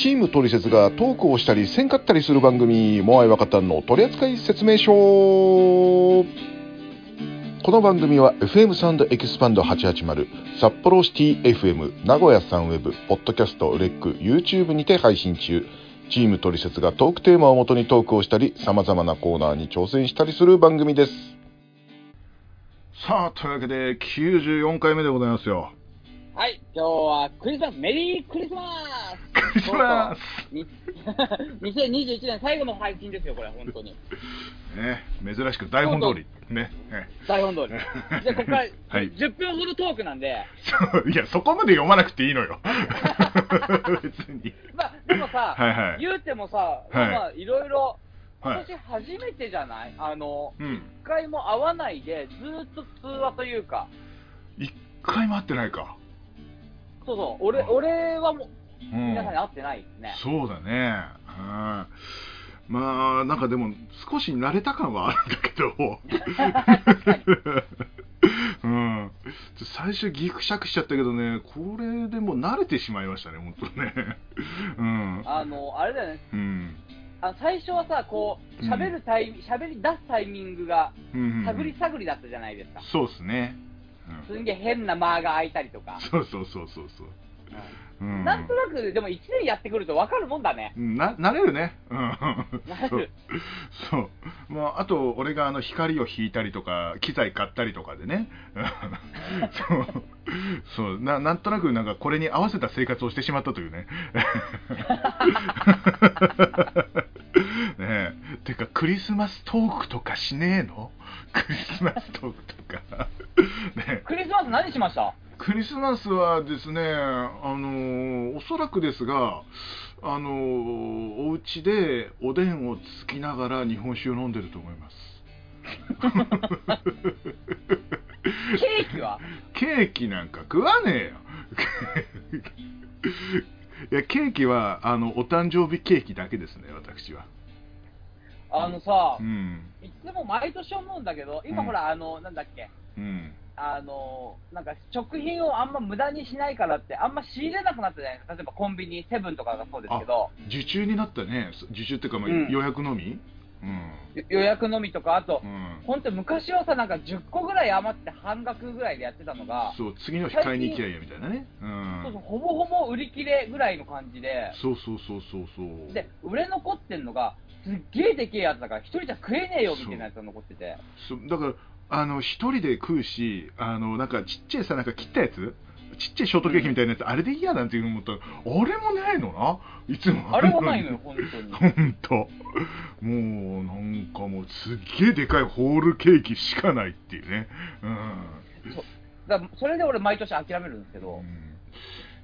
チームトリセツがトークをしたりせんかったりする番組モアイワカタンの取扱説明書この番組は FM サウンドエキスパンド880札幌シティ FM 名古屋サンウェブポッドキャストレック YouTube にて配信中。チームトリセツがトークテーマをもとにトークをしたり様々なコーナーに挑戦したりする番組です。さあというわけで94回目でございますよ。はい、今日はクリスマス、メリークリスマス。クリスマスに2021年最後の配信ですよ、これ、本当に。ね、珍しく台本通り。ねね台本通り。じゃあ、ここから はい。10分ほどトークなんで、そういやそこまで読まなくていいのよ。別に。まあ、でもさ、はいはい。言うてもさ、はい。まあ、いろいろ、はい。今年初めてじゃない？あの、うん。一回も会わないで、ずーっと通話というか、一回も会ってないか、そうそう、俺、俺はもう、うん。皆さんに会ってないですね。そうだね。うん。まあなんかでも少し慣れた感はあるんだけど。うん。最初ギクシャクしちゃったけどねこれでもう慣れてしまいましたね本当ね。うん。あの、あれだよね、うん。あ最初はさ、こう、喋るタイミング、喋り出すタイミングが、うん探り探りだったじゃないですか。そうですね、うん、すんげえ変な間が空いたりとか。そうそうそうそうそう、うん、なんとなく、でも1年やってくると分かるもんだね。な慣れるね、うん、慣れる。そう。そう、まあ、あと俺があの光を引いたりとか機材買ったりとかでね。そう。そう。ななんとなくなんかこれに合わせた生活をしてしまったというね。ねえ。てかクリスマストークとかしねえの？クリスマストークとか。ねマス何しました？クリスマスはですね、あのおそらくですが、あのお家でおでんをつきながら日本酒を飲んでると思います。ケーキは？ケーキなんか食わねえよ。いや、ケーキは、あの、お誕生日ケーキだけですね、私は。あのさう、ん。いつも毎年思うんだけど、今うんほら、あの、なんだっけ、うん。あの、なんか食品をあんま無駄にしないからって、あんま仕入れなくなったじゃないですか。例えばコンビニ、セブンとかがそうですけど、受注になったね。受注っていうか、予約のみ？うん。よ予約のみとか、あとう、ん。本当昔はさ、なんか10個ぐらい余って半額ぐらいでやってたのが、そう、次の日買いに行きゃいいやみたいなね。うん。そうそうほぼほぼ売り切れぐらいの感じで、そうそうそうそうそう。で、売れ残ってんのが、すっげえでけえやつだから、一人じゃ食えねえよみたいなやつが残ってて。そう。だからあの一人で食うしあのなんかちっちゃいさなんか切ったやつ？ちっちゃいショートケーキみたいなやつ、あれでいいやなんていうの思ったらあれもないのな？いつも。あれもないのよ、本当に。本当もうなんかもうすっげえでかいホールケーキしかないっていうね。うん。だからそれで俺、毎年諦めるんですけど、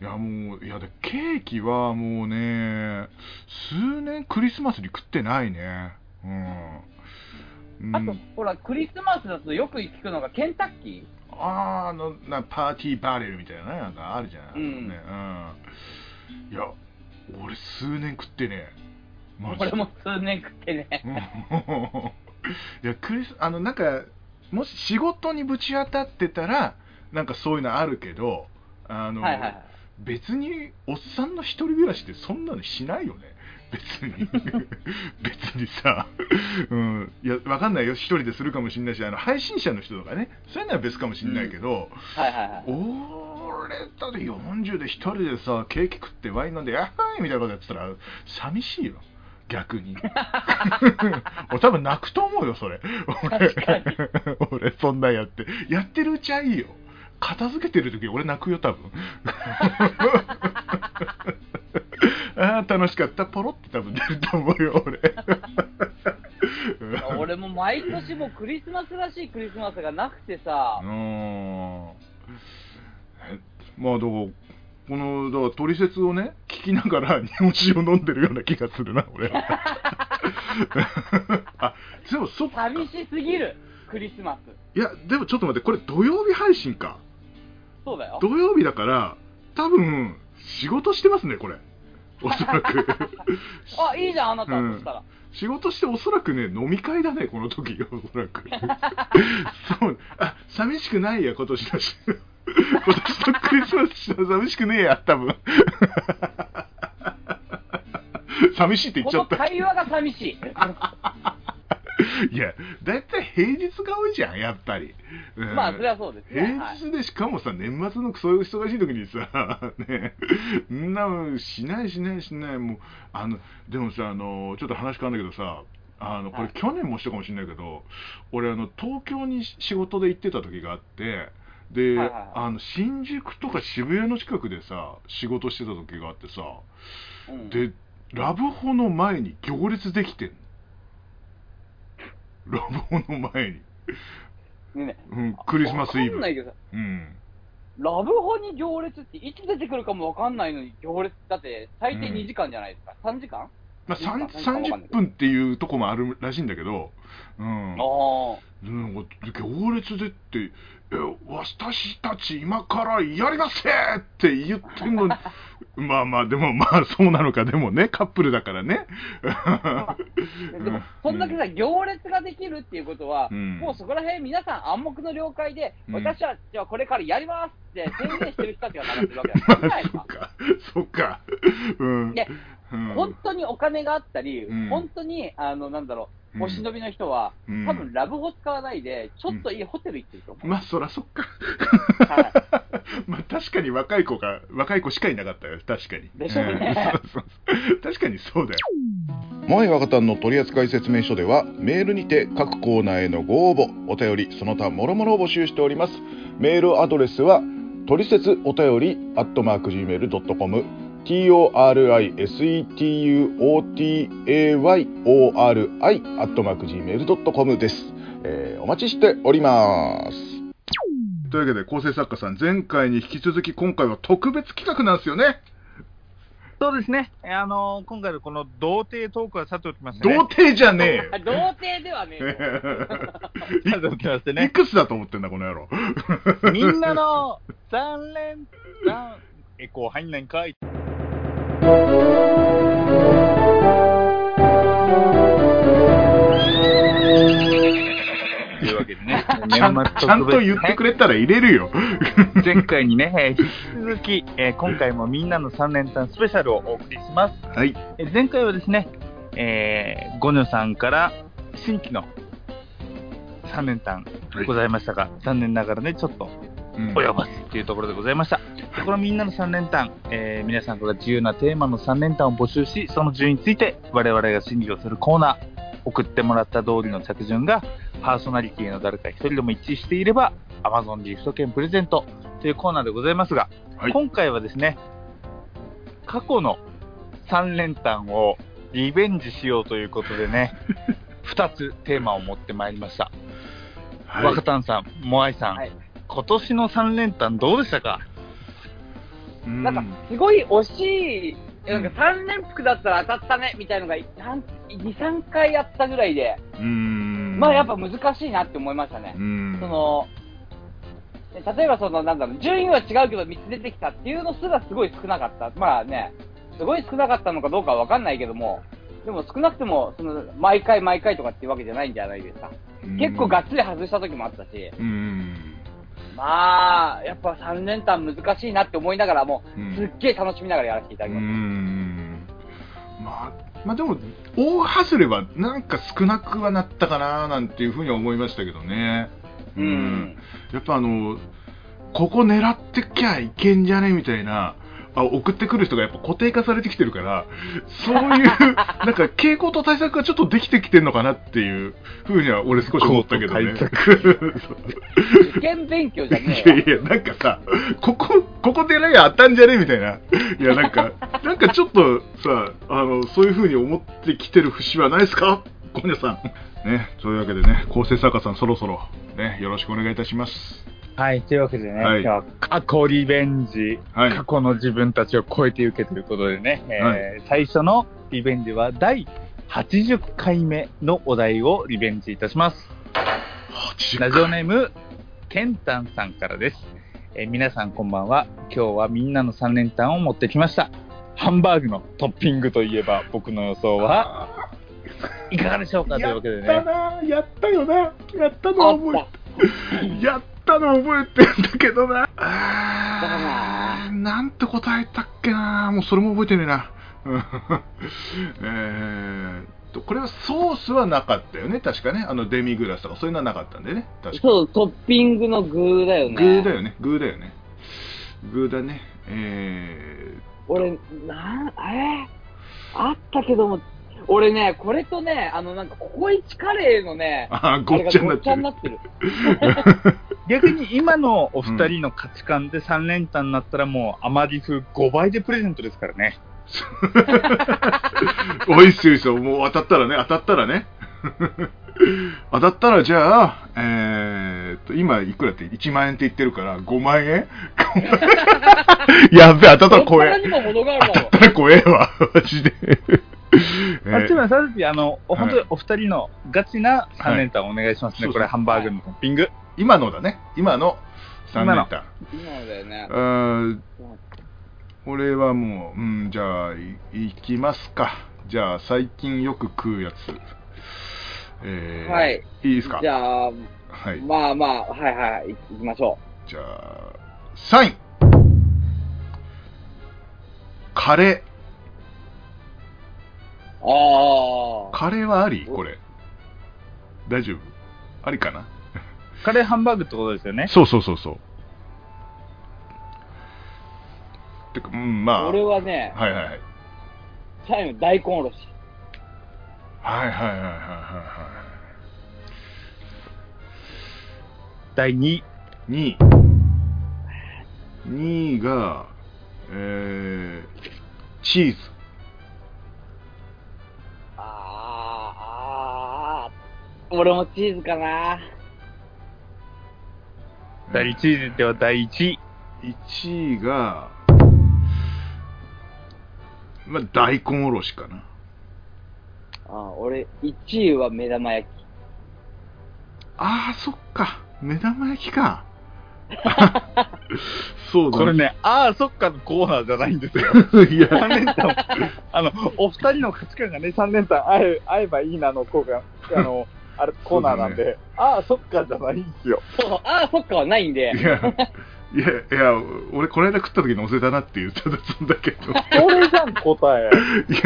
いやもういやでケーキはもうね数年クリスマスに食ってないね。うん。うん。あと、ほら、クリスマスだとよく聞くのが、ケンタッキー。あーあのなパーティーバレルみたいなねなんかあるじゃん、うん。ね。うん、いや俺数年食ってね。俺も数年食ってね。いやクリスあのなんかもし仕事にぶち当たってたらなんかそういうのあるけどあの、はいはいはい。別におっさんの一人暮らしってそんなのしないよね。別に。別にさ、うん、いやわかんないよ。一人でするかもしれないしあの配信者の人とかね。そういうのは別かもしれないけど、はいはいはい。俺だって40で一人でさケーキ食ってワイン飲んでやっはーいみたいなことやってたら寂しいよ。逆に。俺多分泣くと思うよそれ。俺。俺そんなんやって。やってるうちはいいよ片付けてる時俺泣くよ多分。ああ楽しかった。ポロって多分出ると思うよ俺。俺も毎年もうクリスマスらしいクリスマスがなくてさ。う、ーん。えまあだからこのだから取説をね聞きながら 日本酒を飲んでるような気がするな俺。はあでもそっか。寂しすぎる、クリスマス。いやでもちょっと待ってこれ土曜日配信かそうだよ。土曜日だから多分仕事してますねこれおそらく あ、いいじゃん、あなた、うんそしたら。仕事しておそらくね飲み会だねこの時おそらく そうあ寂しくないや今年のし今年のクリスマス寂しくねえや多分 寂しいって言っちゃった。会話が寂しい。いや、だいたい平日が多いじゃん、やっぱり。うんまあ、それはそうですね。はい平日でしかもさ、年末のそういう忙しい時にさ、ね、んなのしないしないしない、もう、あの、でもさ、あの、ちょっと話変わるんだけどさ、あの、こはいれ去年もしたかもしれないけど、俺、あの、東京に仕事で行ってた時があって、で、あの、新宿とか渋谷の近くでさ、仕事してた時があってさ、うんで、ラブホの前に行列できてんの。ラブホの前に。ねえねうん、クリスマスイブわかん。ないけどさ、うん。ラブホに行列っていつ出てくるかもわかんないのに行列だって最低うん2時間じゃないですか。3時間？まあ、さんいいかなんかわかんない30分っていうとこもあるらしいんだけど、うん。ああ。うん、行列でって、え、私たち今からやりますって言ってんのに、まあまあ、でもまあそうなのか、でもね、カップルだからね。でも、そん。だけさ、行列ができるっていうことは、うん。もうそこら辺皆さん暗黙の了解で、うん。私たちはこれからやりますって宣言してる人たちが並んでるわけまだあ、そっか、そっか。うん。でうん本当にお金があったり、うん。本当に、あの、なんだろう、お忍びの人は、うん。多分ラブホ使わないで、ちょっといいホテル行ってると思う。まあ、そらそっか。は まあ、確かに若い子が、若い子しかいなかったよ、確かに。でしょうね。ん。そうそうそう。確かにそうだよ。モアイ若旦の取扱説明書では、メールにて各コーナーへのご応募、お便り、その他諸々を募集しております。メールアドレスは、トリセツお便り、アットマーク Gmail.com、torisetuyori、アットマーク Gmail.com です。えーお待ちしております。というわけで構成作家さん前回に引き続き今回は特別企画なんですよねそうですね。えあの今回のこの童貞トークはさておきまして、ね。童貞じゃねえ。童貞ではねえよ。さておきましていね。くつだと思ってんだこの野郎みんなの三連単、エコー入んないんかい。というわけでね、ちゃんちゃんと言ってくれたら入れるよ。前回にね、えー引き続き、えー今回もみんなの3連単スペシャルをお送りします。はい。えー前回はですね、えーゴニョさんから新規の3連単ございましたが、残念ながらね、ちょっとうん及ばずというところでございました。でこのみんなの3連単、えー皆さんから自由なテーマの3連単を募集し、その順について我々が審議をするコーナー、送ってもらった通りの着順が、パーソナリティの誰か一人でも一致していれば、Amazon ギフト券プレゼントというコーナーでございますが、はい今回はですね、過去の3連単をリベンジしようということでね、2つテーマを持ってまいりました。はい若旦さん、モアイさん、はい今年の3連単どうでしたか？うん。なんか、すごい惜しい、なんか3連服だったら当たったね、みたいのが、なん2、3回あったぐらいで、うん。まあやっぱ難しいなって思いましたね。う。ん。その、ね例えばその、なんだろう、順位は違うけど3つ出てきたっていうのすらすごい少なかった。まあね、すごい少なかったのかどうかはわかんないけども、でも少なくても、その、毎回毎回とかっていうわけじゃないんじゃないですか。結構がっつり外した時もあったし、うんまあ、やっぱ3連単難しいなって思いながらも、うんすっげえ楽しみながらやらせていただきうました。んまあまあでも大外れはなんか少なくはなったかななんていうふうには思いましたけどねうん。やっぱあのここ狙ってきゃいけんじゃねみたいなあ送ってくる人がやっぱ固定化されてきてるからそういう なんか傾向と対策がちょっとできてきてるのかなっていうふうには俺少し思ったけどね 受験勉強じゃねいや。いや、なんかさ、ここ、ここでなきゃ当たんじゃねみたいな。いや、なんか、なんかちょっとさ、あの、そういう風に思ってきてる節はないですか？小宮さん。ね、そういうわけでね、構成作家さんそろそろ、ね、よろしくお願いいたします。はい、というわけでね、はい今日は過去リベンジ、はい過去の自分たちを超えていけということでね、えー最初のリベンジは第80回目のお題をリベンジいたします。ラジオネーム、ケンタンさんからです。えー皆さんこんばんは。今日はみんなの3連単を持ってきました。ハンバーグのトッピングといえば僕の予想はいかがでしょうかというわけでね。やったな、やったよな、やったのは覚えやったのは覚えてんだけどな。あーなんて答えたっけな、もうそれも覚えてねえな。えーっと、これはソースはなかったよね、確かね。あのデミグラスとかそういうのはなかったんでね。確かそう、トッピングの具だよね。グーだよね、グーだよね。グーだね。え俺、なん、えー、あったけども、俺ね、これとね、あの、なんか、ココイチカレーのねー、、あー、ごっちゃになってる逆に今のお二人の価値観で3連単になったらもう、アマディ風5倍でプレゼントですからね。おいっすよいいっすよ、もう当たったらね、当たったらね。当たったらじゃあ、えーっと、今いくらって？1万円って言ってるから、5万円？やっべ、当たったら怖え。当たったら怖えわ、マジで。え あっちーもさっき、あの、はい本当にお二人のガチな3連単お願いしますね。はいこれ、ハンバーグのトッピング。今のだね、今の3今の連単。今のだよねう。ーん俺はもう、うん、じゃあ、いいきますか。じゃあ、最近よく食うやつ。えーはい。いいですか？じゃあ、はい。まあまあ、はいはい、行きましょじゃあ、3位。カレう。あー。カレーはあり？これ。大丈夫？ありかな？カレーハンバーグってことですよね。そうそうそうそう。てか、うん、まあ。あ。俺はね、はいはいはい。最後大根おろし。はいはいはいはいはい第2位。2位。2位が、えー、チーズ。あー、あー、俺もチーズかな。第1位では第1位。1位が、まあ、大根おろしかな。あー俺、1位は目玉焼き。ああ、そっか。目玉焼きか。そうだこれね、ああ、そっかのコーナーじゃないんですよ。いや、3連単、あの、お二人の価値観がね、3連単会え会えばいいなのコーナー、あの、あれ、コーナーなんで、ああ、そっかじゃないんですよ。そう、あー、そっかはないんでい。や、いや、いや、俺、この間食った時に乗せたなって言っただんだけど。これじゃん、答え。い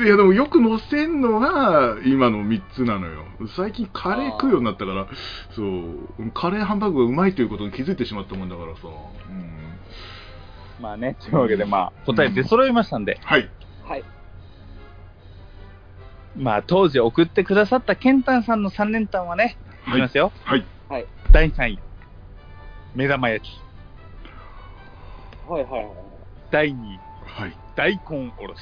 や、いやでもよく乗せんのが今の3つなのよ。最近カレー食うようになったから、そう、カレーハンバーグがうまいということに気づいてしまったもんだからさ。うん、まあね、というわけで、まあ、答え出揃いましたんで、はい。はい。まあ、当時送ってくださったケンタンさんの3連単はね、いきますよ。はい。はい。第3位、目玉焼き。はいはいはい。第2位、はい。大根おろし。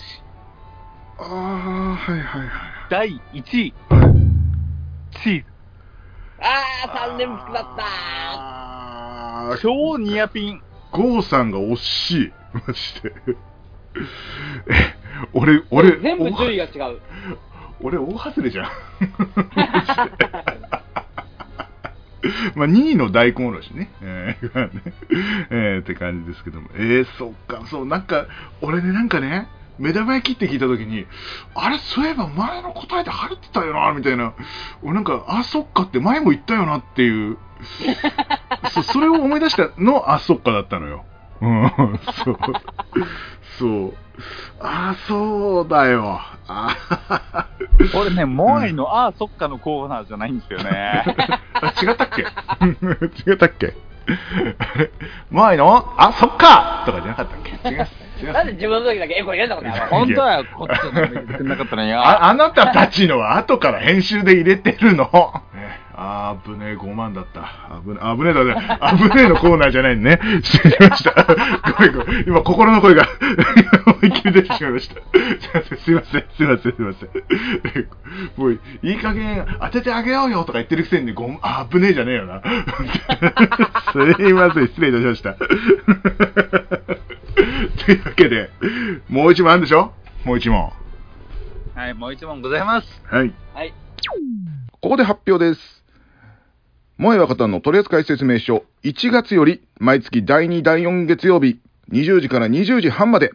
ああ、はいはいはい。第1位、はいチーズ。あー、3連複だったあー超ニアピン。ゴーさんが惜しい。マジで。え、俺、俺、全部順位おが違う。俺、大外れじゃん。まあ、2位の大根おろしね。えーねえーって感じですけども。えー、そっか、そう、なんか、俺ね、なんかね、目玉焼きって聞いたときに、あれ、そういえば前の答えで晴れてたよな、みたいな。俺なんか、あ、そっかって前も言ったよなっていう。そそれを思い出したの、あ、そっかだったのよ。うん、そう。そう。あ、そうだよ。あこれね、モアイの、ああ、そっかのコーナーじゃないんですよね。あ違ったっけ？違ったっけ？前のあ、そっかとかじゃなかったっけ？違います。違いまなんで自分の時だけエコ入れんだこの野郎本当はこっちの言ってなかったのにああなたたちのは後から編集で入れてるの。ねあーぶねえ、5万だった。あぶねあぶねえだね。あぶねえのコーナーじゃないね。失礼しました。ごめんごめん。今、心の声が思いっきり出てしまいました。すいません、すいません、すいません。もう、いい加減当ててあげようよとか言ってるくせに、ごあぶねえじゃねえよな。すいません、失礼いたしました。というわけで、もう一問あるんでしょ？もう一問。はい、もう一問ございます。はい。はい。ここで発表です。萌え若旦の取扱説明書、1月より毎月第2、第4月曜日、20時から20時半まで、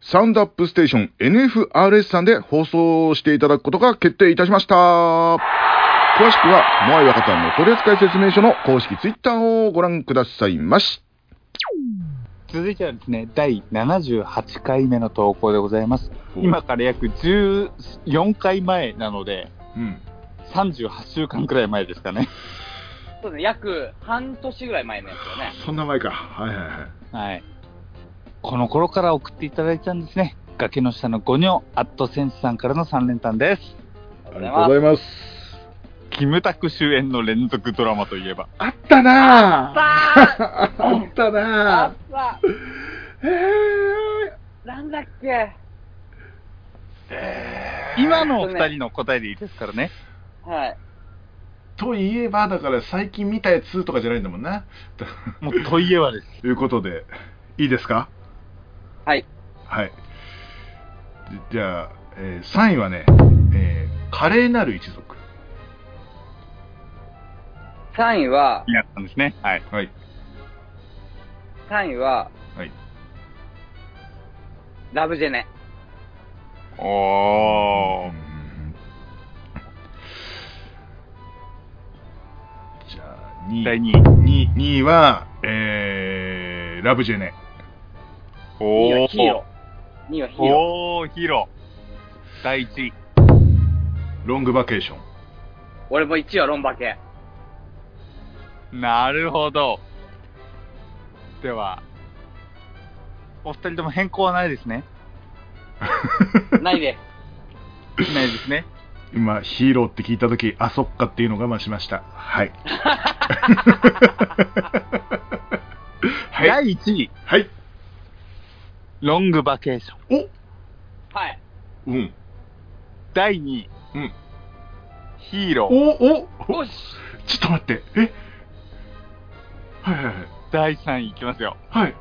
サウンドアップステーション NFRS さんで放送していただくことが決定いたしました。詳しくは、萌え若旦の取扱説明書の公式ツイッターをご覧くださいまし。続いてはですね、第78回目の投稿でございます。今から約14回前なので、うん。38週間くらい前ですかね。そうね、約半年ぐらい前のやつよね。そんな前か。はいはいはい。はい。この頃から送っていただいたんですね。崖の下のゴニョアットセンスさんからの3連単です。ありがとうございます。キムタク主演の連続ドラマといえば。あったなぁさああった あなっさぁえなんだっけ今のお二人の答えでいいですからね。はい。といえばだから最近見たやつとかじゃないんだもんな。もうといえばです。ということで。いいですか？はい。はい。じゃあ、えー、3位はね、えー、華麗なる一族。3位はやったんですね。はい、はい、3位は、はい、ラブジェネ。おー、2位。第2位。2, 位は、えー、ラブジェネ。おー。ヒロー。2位はヒーロー。おー、ヒーロー。第1位。ロングバケーション。俺も1位はロンバケ。なるほど。では、お二人とも変更はないですね。ないです。ないですね。今、ヒーローって聞いたとき、あ、そっかっていうのが増しました。はい。はい。第1位、はい。ロングバケーション。おはい。うん。第2位、うん。ヒーロー。おおよしちょっと待って。え？はいはいはい。第3位いきますよ。はい。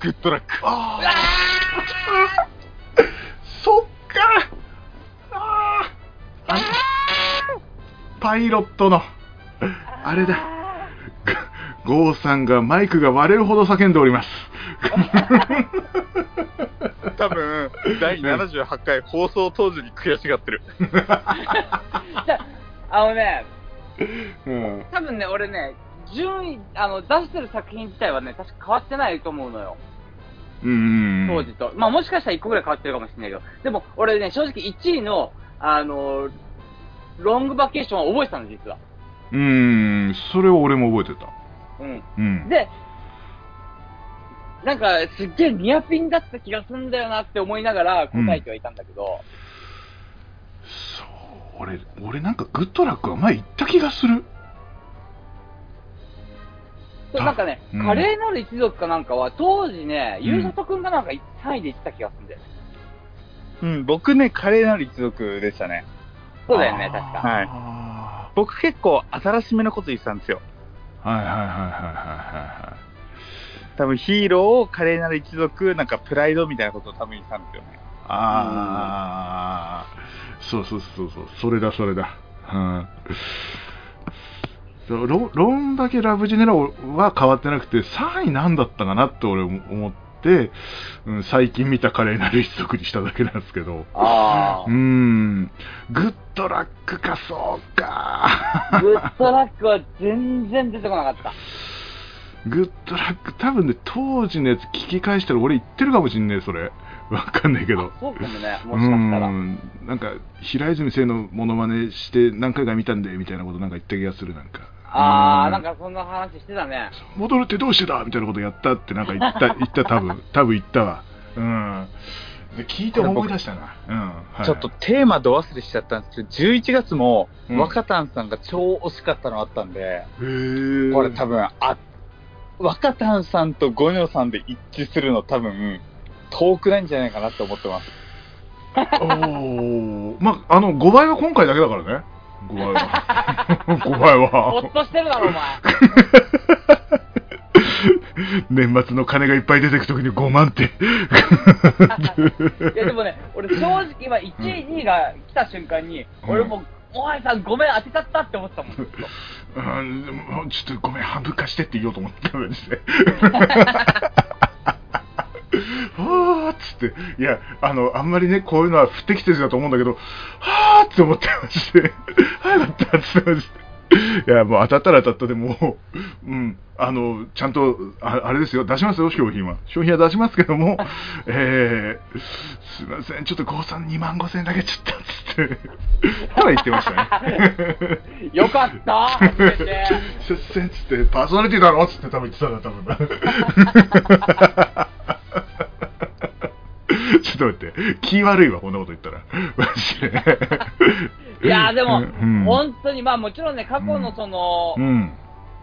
グッドラック。ああ。パイロットの、あれだ。ゴーさんがマイクが割れるほど叫んでおります。多分、第78回放送当時に悔しがってる。あのね、うん。多分ね、俺ね、順位、あの、出してる作品自体はね、確か変わってないと思うのよ。うん。当時と。まあもしかしたら1個ぐらい変わってるかもしれないけど。でも、俺ね、正直1位の、あの、ロングバケーションは覚えてたの、実は。うん。それを俺も覚えてた。うん。うん。で、なんか、すっげえニアピンだった気がするんだよなって思いながら答えてはいたんだけど、そう。俺、俺なんかグッドラックは前言った気がする。そうなんかね、うんカレーなる一族かなんかは、当時ね、うんゆうさとくんがなんか3位で言ってた気がするんだよ。うん、僕ね、華麗なる一族でしたね。そうだよね、確か。はいあ僕結構新しめのこと言ってたんですよ。ーはいはいはいはいは多分ヒーローを華麗なる一族、なんかプライドみたいなことを多分言ってたんですよね。いはい。ああ、そうそうそうそう、それだそれだ。うん。ロロンバケラブジェネラは変わってなくて、3位なんだったかなって俺思って、うん、最近見た華麗なる一族にしただけなんですけど。あうーん、グッドラックか、そうか。あ。グッドラックは全然出てこなかった。グッドラック、多分ね、当時のやつ聞き返したら俺言ってるかもしんねえ、それ。わかんないけど。そうかもね、もしかしたら。うんなんか、平泉聖のモノマネして何回か見たんで、みたいなことなんか言った気がする、なんか。ああ、うんなんかそんな話してたね。戻るってどうしてだみたいなことやったってなんか言った、言った、多分多分言ったわ。うん。で聞いて思い出したな。うん。はいちょっとテーマど忘れしちゃったんですけど、11月もうん若旦さんが超惜しかったのあったんで、へーこれ多分、あ、若旦さんとゴニョさんで一致するの多分、遠くないんじゃないかなって思ってます。おーまあ、あの、5倍は今回だけだからね。5倍は。5倍ほっは。としてるだろ、お前。年末の金がいっぱい出てくときに5万って。いや、でもね、俺正直今1位、2位が来た瞬間に、うん俺もう、お前さんごめん、当てちゃったって思ってたもん。ちょっとごめん、半分貸してって言おうと思ってたのに。っつって、いや、あの、あんまりね、こういうのは不適切だと思うんだけど、はーって思ってまして、はーよかったっつってまして。いや、もう当たったら当たったでもう、うん、あの、ちゃんと、ああれですよ、出しますよ、商品は。商品は出しますけども、えー、すいません、ちょっと郷さん2万5千円だけちょっと、つって、ただ言ってましたね。よかったすいません、つって、パーソナリティだろつって多分言ってたな、多分。ちょっと待って、気悪いわ、こんなこと言ったら。マジで。いやーでも、うん本当に、まあもちろんね、過去のその、うん。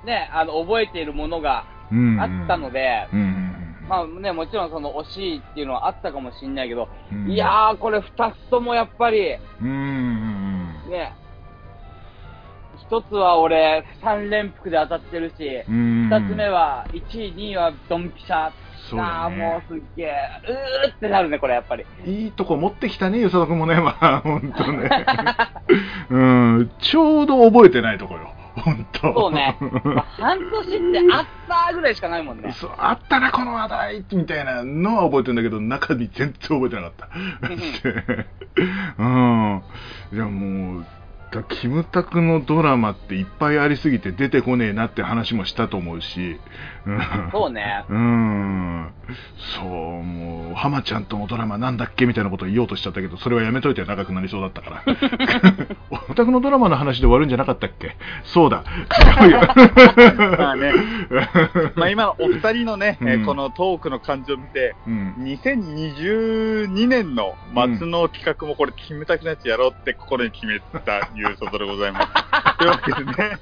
ね、あの、覚えているものがうん。あったので、うん。うん。まあね、もちろんその惜しいっていうのはあったかもしれないけど、うんいやー、これ二つともやっぱり、うん。うん。ね、一つは俺、三連服で当たってるし、うん。二つ目は、1位、2位はドンピシャ。そうだねもうすっげえ、うーってなるね、これやっぱり。いいとこ持ってきたね、与沢君もね、まあ、ほんとね。うん、ちょうど覚えてないとこよ。ほんと。そうね。まあ、半年ってあったぐらいしかないもんね。そうあったな、この話題みたいなのは覚えてるんだけど、中身全然覚えてなかった。うん。いや、もう、だキムタクのドラマっていっぱいありすぎて出てこねえなって話もしたと思うし、うんそうね。うん。そう、もう、浜ちゃんとのドラマなんだっけみたいなことを言おうとしちゃったけど、それはやめといて長くなりそうだったから。お宅のドラマの話で終わるんじゃなかったっけ？そうだ。違うよ。まあね、まあ今のお二人のね、えーうんこのトークの感じを見て、うん。2022年の末の企画もこれ、キムタクのやつやろうって心に決めたいうことでございます。というわけでね、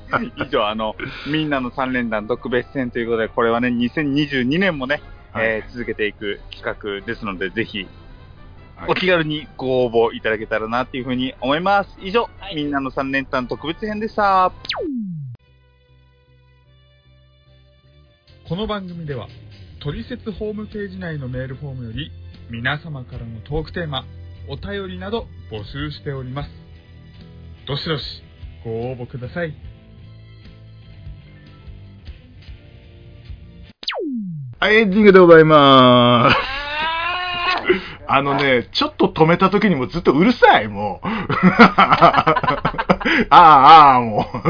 以上、あの、みんなの3連弾特別戦ということで、これはね、2022年もね、はいえー続けていく企画ですので、ぜひ、はいお気軽にご応募いただけたらなっていうふうに思います。以上、はいみんなの3連単特別編でした。この番組では、トリセツホームページ内のメールフォームより、皆様からのトークテーマ、お便りなど募集しております。どしどしご応募ください。はい、エンディングでございます。あのね、ちょっと止めた時にもずっとうるさい、もう。ああ、ああ、もう。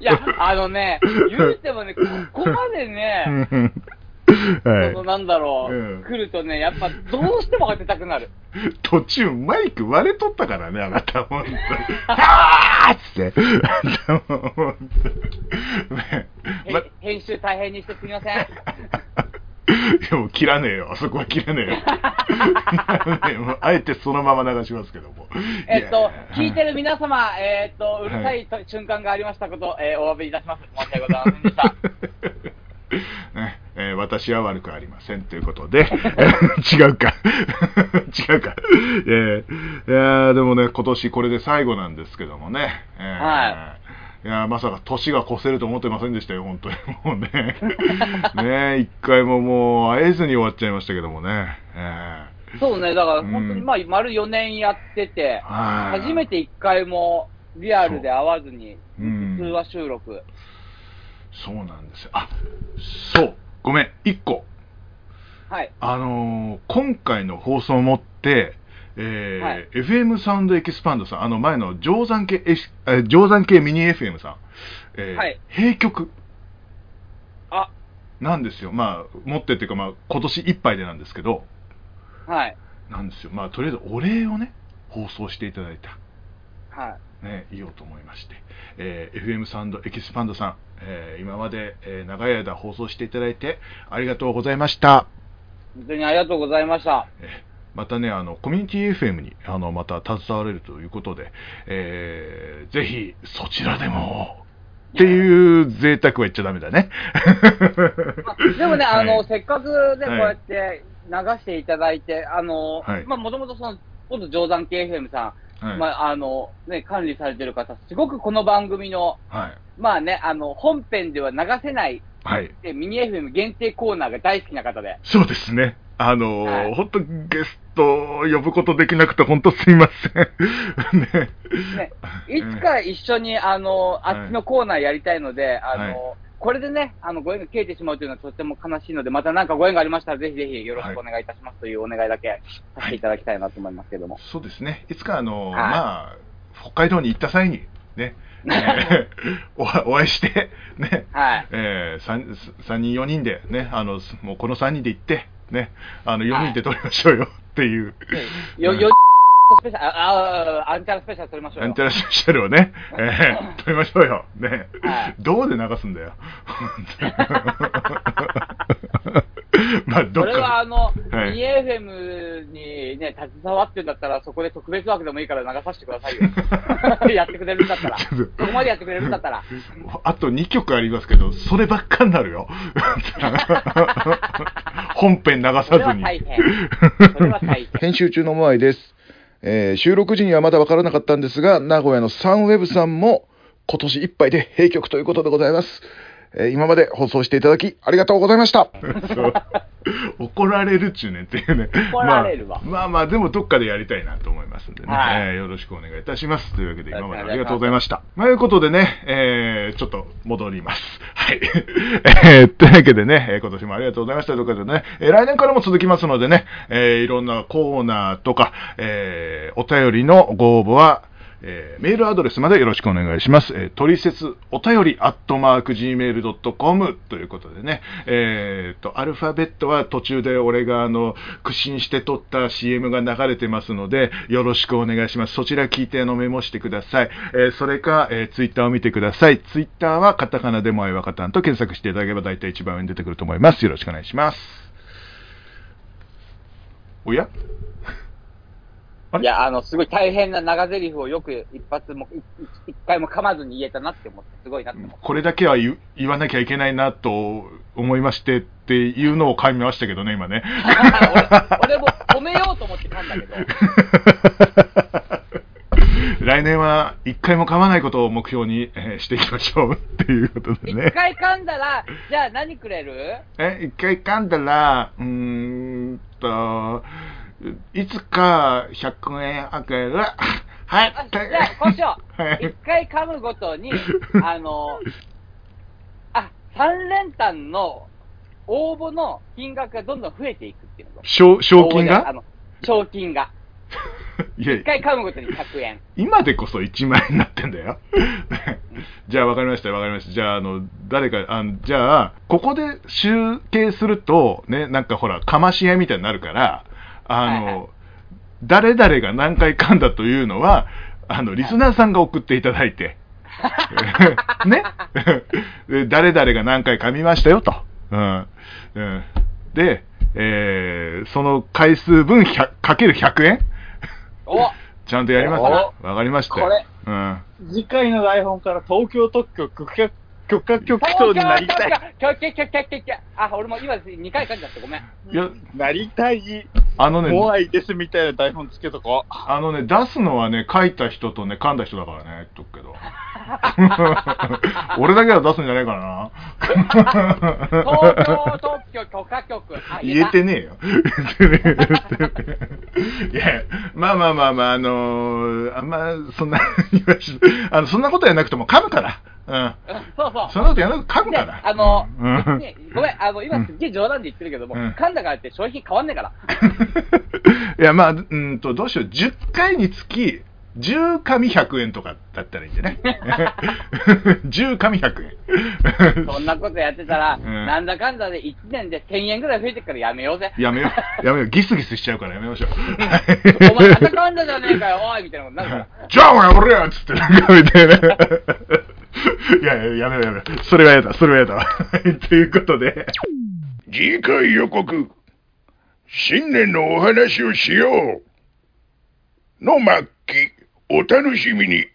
いや、あのね、言うてもね、ここまでね、はいそのなんだろう、うん来るとね、やっぱどうしても当てたくなる。途中マイク割れとったからね、あなた、ほんとに。はぁーっつって。あ編集大変にしてすみません。でも切らねえよ、あそこは切らねえよ。あえてそのまま流しますけども。えっとや、聞いてる皆様、えっと、うるさいと瞬間がありましたこと、えーお詫びいたします。申し訳ございませんでした。ねえー私は悪くありませんということで、違うか。違うか。えーいやーでもね、今年これで最後なんですけどもね。えーはいやーまさか年が越せると思ってませんでしたよ、本当に。もうね。ね一回ももう会えずに終わっちゃいましたけどもね。えそうね、だからうん本当にまあ、丸4年やってて、ーはい初めて1回もリアルで会わずに、うん通話収録。そうなんですよ。あ、そう。ごめん、一個。はい。あのー今回の放送をもって、えーはい FM サウンドエキスパンドさん、あの前の定山系、ええー定山系ミニ FM さん、えーはい閉局あ、なんですよ。まあ、持ってっていうか、まあ、今年いっぱいでなんですけど、はい。なんですよ。まあ、とりあえずお礼をね、放送していただいた。はい。ね、言おうと思いまして、えー FM サウンドエキスパンドさん、えー今まで、えー長い間放送していただいてありがとうございました。本当にありがとうございました。えーまたね、あの、コミュニティ FM に、あの、また携われるということで、えーぜひ、そちらでも、っていう贅沢は言っちゃダメだね。ま あでもね、あの、はいせっかくね、こはいうやって流していただいて、あの、はいまあ、もともとその、元定山系 FM さん、はい。まあ、あの、ね、管理されてる方、すごくこの番組の、はい。まあね、あの、本編では流せない、はい。でミニ FM 限定コーナーが大好きな方で。そうですね。あのーはい本当ゲストを呼ぶことできなくて、本当すいません。ね。ね、いつか一緒に、あの、あっちのコーナーやりたいので、あの、はいこれでね、あの、ご縁が切れてしまうというのはとても悲しいので、またなんかご縁がありましたら、ぜひぜひよろしくお願いいたしますというお願いだけさせていただきたいなと思いますけども。そうですね。いつか、あのーはいまあ、北海道に行った際に、ね、えー お お会いして、ね、はい。えー、3, 3人、4人で、ね、あの、もうこの3人で行って、ね、あの、4人で撮りましょうよっていう、よ、うんよ、スペシャル、あ、あ、アンチャラスペシャル撮りましょうよアンテ。ラスペシャルをね、えー、撮りましょうよ。ねはい。どうで流すんだよ。まあ、どっそれはあか。の、はい 2FM にね、携わってんだったら、そこで特別枠でもいいから流させてくださいよ。やってくれるんだったら。ちょっとそこまでやってくれるんだったら。あと2曲ありますけど、そればっかになるよ。本編流さずに。それは大変。それは大変。編集中のモアイです、えー収録時にはまだ分からなかったんですが名古屋のサンウェブさんも今年いっぱいで閉局ということでございます、えー今まで放送していただきありがとうございました。怒られるっちゅうねんっていうね。怒られるわ。まあ、まあまあでもどっかでやりたいなと思いますんでね、はい。えーよろしくお願いいたします。というわけで今までありがとうございました。ということでね、えーちょっと戻ります。はい、えーというわけでね、えー今年もありがとうございました。ということでね、えー来年からも続きますのでね、えーいろんなコーナーとか、えーお便りのご応募は、えーメールアドレスまでよろしくお願いします。えー、トリセツお便りアットマーク Gmail.com ということでね、えーと、アルファベットは途中で俺があの、苦心して撮った CM が流れてますので、よろしくお願いします。そちら聞いてあのメモしてください。えーそれか、えー、ツイッターを見てください。ツイッターはカタカナでもあいわかたんと検索していただければ大体一番上に出てくると思います。よろしくお願いします。おや？いや、あの、すごい大変な長台詞をよく一発も、い一回も噛まずに言えたなって思って、すごいなって。これだけは言わなきゃいけないなと思いましてっていうのを噛みましたけどね、今ね。俺俺も止めようと思って噛んだけど、来年は一回も噛まないことを目標に、えーしていきましょうっていうことで一ね。回噛んだら、じゃあ何くれる？え、一回噛んだら、うーんと、いつか100円あげる。はい。あじゃあ、こうしよう。はい一回噛むごとに、あの、あ、三連単の応募の金額がどんどん増えていくっていうの賞賞金が？あの、賞金が。いや一回噛むごとに100円。今でこそ1万円になってんだよ。じゃあ分かりました、分かりました。じゃあ、あの、誰か、あのじゃあ、ここで集計すると、ね、なんかほら、かまし合いみたいになるから、あの、はいはい誰々が何回噛んだというのは、あの、リスナーさんが送っていただいて、ねで誰々が何回噛みましたよと。うん。うん、で、えーその回数分100かける100円おちゃんとやりますわかりましたよ。これうん。次回の台本から東京特許許可許可局長になりたい。あ、俺も今2回噛んじゃってごめん。いや、なりたい。あのね、モアイですみたいな台本つけとこう。あのね、出すのはね、書いた人とね、噛んだ人だからね、言っとくけど。俺だけは出すんじゃないか。東京特許許可局。あ言えてねえよ。言えてねえいや、まあまあまあまあ、あのーあんま、そんな、あの、そんなことやなくても噛むから。うん。うんそうそう。そんなことやらなくて噛むでから。あの、うん別にごめん、あの、今すっげえ冗談で言ってるけども、うん噛んだからって商品変わんねえから。いや、まあ、うんと、どうしよう。10回につき、10紙100円とかだったらいいんじゃない ?10 紙100円。そんなことやってたら、うんなんだかんだで1年で1000円ぐらい増えてくからやめようぜ。やめよう。やめよう。ギスギスしちゃうからやめましょう。お前また噛んだじゃねえかよ、おいみたいなことになるから。じゃあもうやめろよっつってなんかみたいな。いやいや、やめろやめろ。それはやだ、それはやだわ。ということで。次回予告新年のお話をしようの末期お楽しみに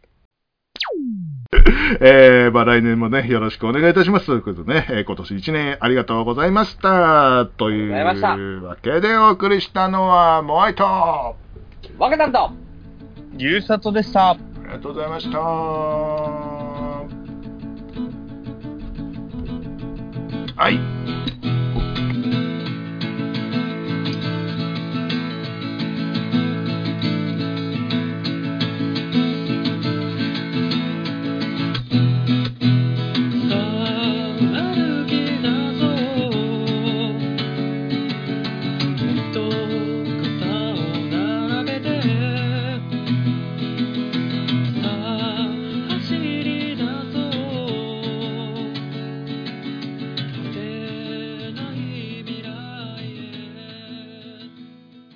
えー、まあ来年もね、よろしくお願いいたします。ということでね、えー今年1年ありがとうございました。というわけでお送りしたのは、モアイと、あわけたんとゆうさとでした。りがとうございました。はい。